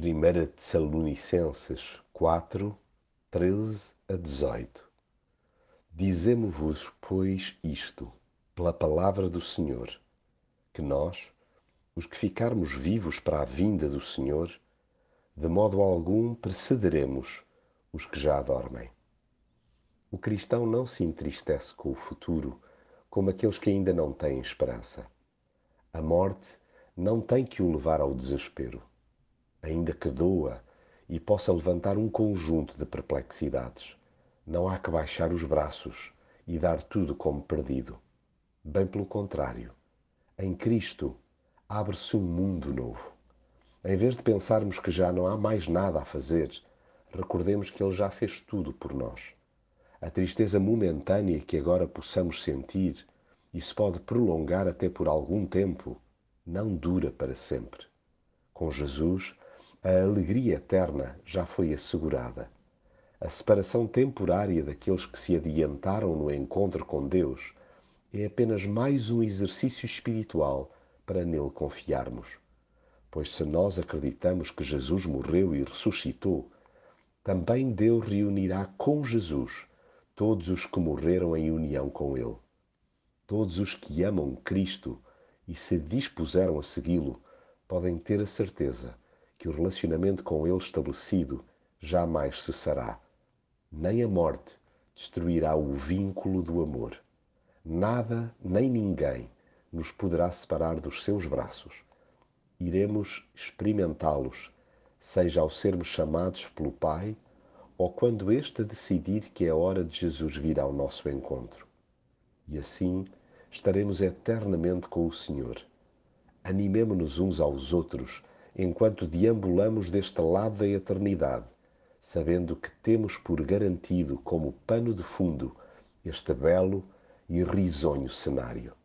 1 Tessalonicenses 4, 13 a 18 Dizemos-vos, pois, isto, pela palavra do Senhor, que nós, os que ficarmos vivos para a vinda do Senhor, de modo algum precederemos os que já dormem. O cristão não se entristece com o futuro como aqueles que ainda não têm esperança. A morte não tem que o levar ao desespero ainda que doa e possa levantar um conjunto de perplexidades. Não há que baixar os braços e dar tudo como perdido. Bem pelo contrário, em Cristo abre-se um mundo novo. Em vez de pensarmos que já não há mais nada a fazer, recordemos que Ele já fez tudo por nós. A tristeza momentânea que agora possamos sentir, e se pode prolongar até por algum tempo, não dura para sempre. Com Jesus, a alegria eterna já foi assegurada. A separação temporária daqueles que se adiantaram no encontro com Deus é apenas mais um exercício espiritual para nele confiarmos. Pois se nós acreditamos que Jesus morreu e ressuscitou, também Deus reunirá com Jesus todos os que morreram em união com Ele. Todos os que amam Cristo e se dispuseram a segui-lo podem ter a certeza que o relacionamento com Ele estabelecido jamais cessará. Nem a morte destruirá o vínculo do amor. Nada nem ninguém nos poderá separar dos seus braços. Iremos experimentá-los, seja ao sermos chamados pelo Pai ou quando este decidir que é hora de Jesus vir ao nosso encontro. E assim estaremos eternamente com o Senhor. Animemo-nos uns aos outros enquanto deambulamos deste lado da eternidade, sabendo que temos por garantido como pano de fundo este belo e risonho cenário.